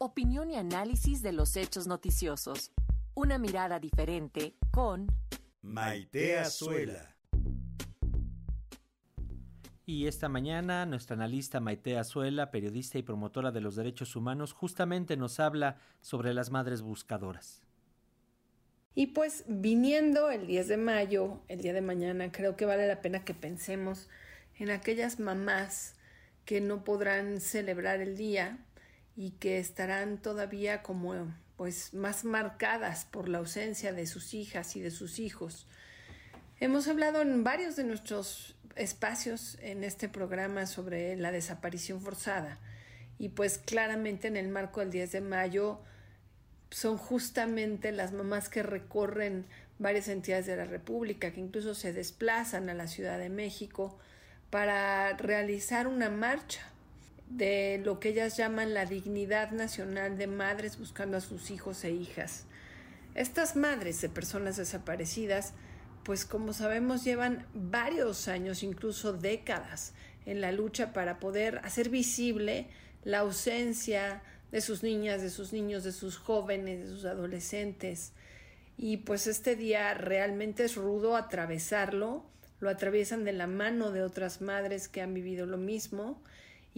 Opinión y análisis de los hechos noticiosos. Una mirada diferente con Maite Azuela. Y esta mañana nuestra analista Maite Azuela, periodista y promotora de los derechos humanos, justamente nos habla sobre las madres buscadoras. Y pues viniendo el 10 de mayo, el día de mañana, creo que vale la pena que pensemos en aquellas mamás que no podrán celebrar el día y que estarán todavía como pues más marcadas por la ausencia de sus hijas y de sus hijos. Hemos hablado en varios de nuestros espacios en este programa sobre la desaparición forzada y pues claramente en el marco del 10 de mayo son justamente las mamás que recorren varias entidades de la República, que incluso se desplazan a la Ciudad de México para realizar una marcha de lo que ellas llaman la dignidad nacional de madres buscando a sus hijos e hijas. Estas madres de personas desaparecidas, pues como sabemos llevan varios años, incluso décadas, en la lucha para poder hacer visible la ausencia de sus niñas, de sus niños, de sus jóvenes, de sus adolescentes. Y pues este día realmente es rudo atravesarlo, lo atraviesan de la mano de otras madres que han vivido lo mismo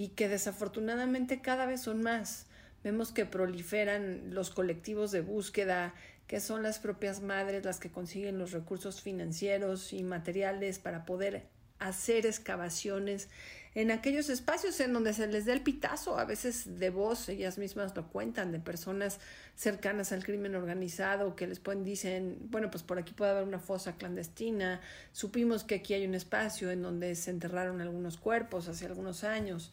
y que desafortunadamente cada vez son más. Vemos que proliferan los colectivos de búsqueda, que son las propias madres las que consiguen los recursos financieros y materiales para poder hacer excavaciones en aquellos espacios en donde se les dé el pitazo, a veces de voz, ellas mismas lo cuentan, de personas cercanas al crimen organizado que les pueden dicen, bueno, pues por aquí puede haber una fosa clandestina, supimos que aquí hay un espacio en donde se enterraron algunos cuerpos hace algunos años.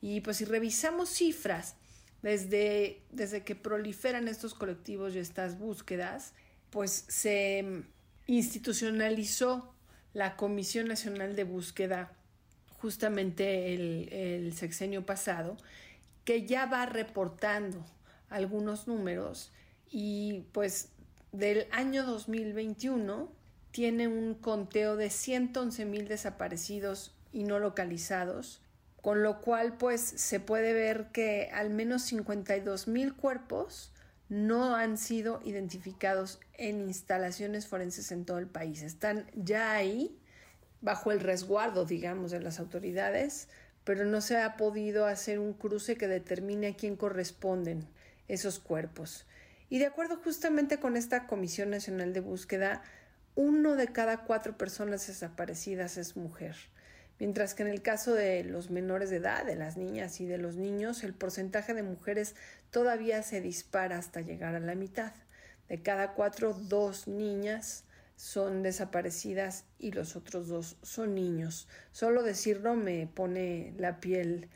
Y pues si revisamos cifras desde, desde que proliferan estos colectivos y estas búsquedas, pues se institucionalizó la Comisión Nacional de Búsqueda justamente el, el sexenio pasado, que ya va reportando algunos números y pues del año 2021 tiene un conteo de 111 mil desaparecidos y no localizados, con lo cual pues se puede ver que al menos 52 mil cuerpos no han sido identificados en instalaciones forenses en todo el país. Están ya ahí bajo el resguardo, digamos, de las autoridades, pero no se ha podido hacer un cruce que determine a quién corresponden esos cuerpos. Y de acuerdo justamente con esta Comisión Nacional de Búsqueda, uno de cada cuatro personas desaparecidas es mujer, mientras que en el caso de los menores de edad, de las niñas y de los niños, el porcentaje de mujeres todavía se dispara hasta llegar a la mitad. De cada cuatro, dos niñas son desaparecidas y los otros dos son niños. Solo decirlo me pone la piel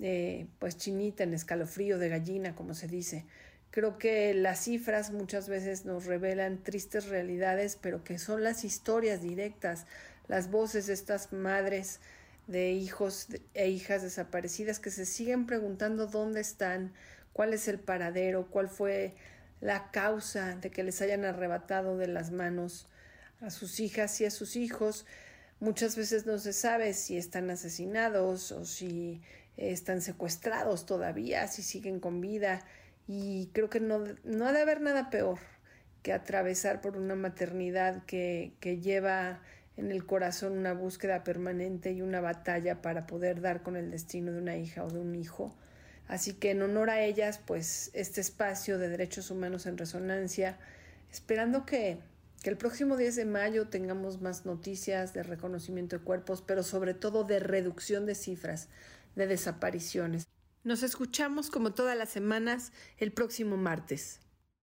eh, pues chinita en escalofrío de gallina, como se dice. Creo que las cifras muchas veces nos revelan tristes realidades, pero que son las historias directas, las voces de estas madres de hijos e hijas desaparecidas que se siguen preguntando dónde están, cuál es el paradero, cuál fue la causa de que les hayan arrebatado de las manos a sus hijas y a sus hijos. Muchas veces no se sabe si están asesinados o si están secuestrados todavía, si siguen con vida. Y creo que no, no ha de haber nada peor que atravesar por una maternidad que, que lleva en el corazón una búsqueda permanente y una batalla para poder dar con el destino de una hija o de un hijo. Así que en honor a ellas, pues este espacio de derechos humanos en resonancia, esperando que, que el próximo 10 de mayo tengamos más noticias de reconocimiento de cuerpos, pero sobre todo de reducción de cifras de desapariciones. Nos escuchamos como todas las semanas el próximo martes.